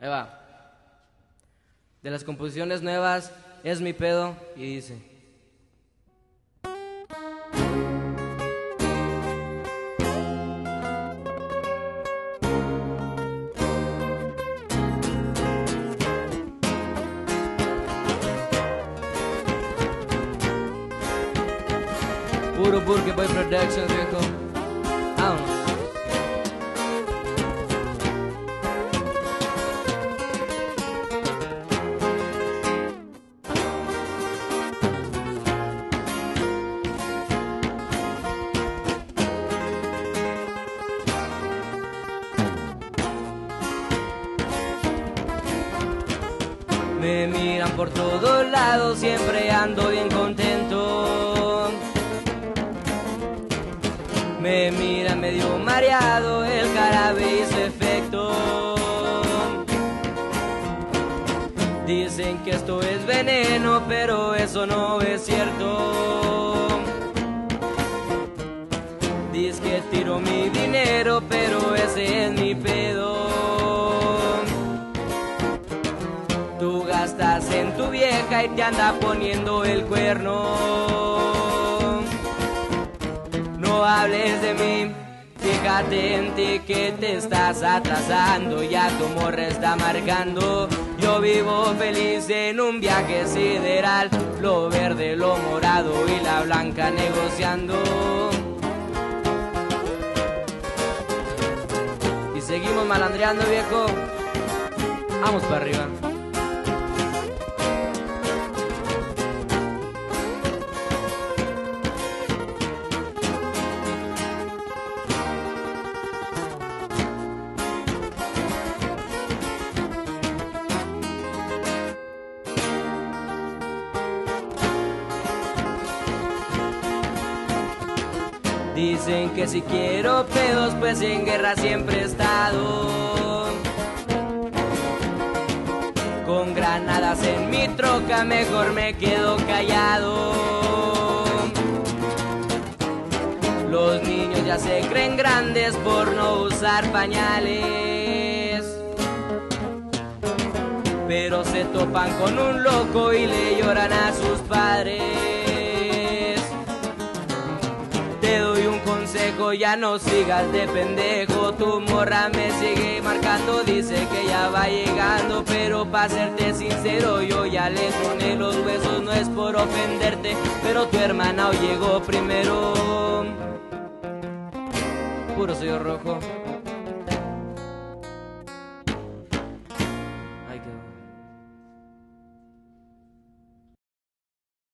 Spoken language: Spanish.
Ahí va. De las composiciones nuevas es mi pedo y dice. Puro Burke Boy Productions, viejo. Vámonos. Me miran por todos lados, siempre ando bien contento. Me mira medio mareado, el carabe efecto. Dicen que esto es veneno, pero eso no es cierto. Dice que tiro mi dinero, pero ese es mi pedo. Tu vieja y te anda poniendo el cuerno. No hables de mí, fíjate en ti que te estás atrasando. Ya tu morra está marcando. Yo vivo feliz en un viaje sideral. Lo verde, lo morado y la blanca negociando. Y seguimos malandreando, viejo. Vamos para arriba. Dicen que si quiero pedos, pues en guerra siempre he estado. Con granadas en mi troca, mejor me quedo callado. Los niños ya se creen grandes por no usar pañales. Pero se topan con un loco y le lloran a sus padres. Ya no sigas de pendejo. Tu morra me sigue marcando, dice que ya va llegando. Pero para serte sincero, yo ya le troné los huesos, no es por ofenderte. Pero tu hermana llegó primero. Puro sello rojo.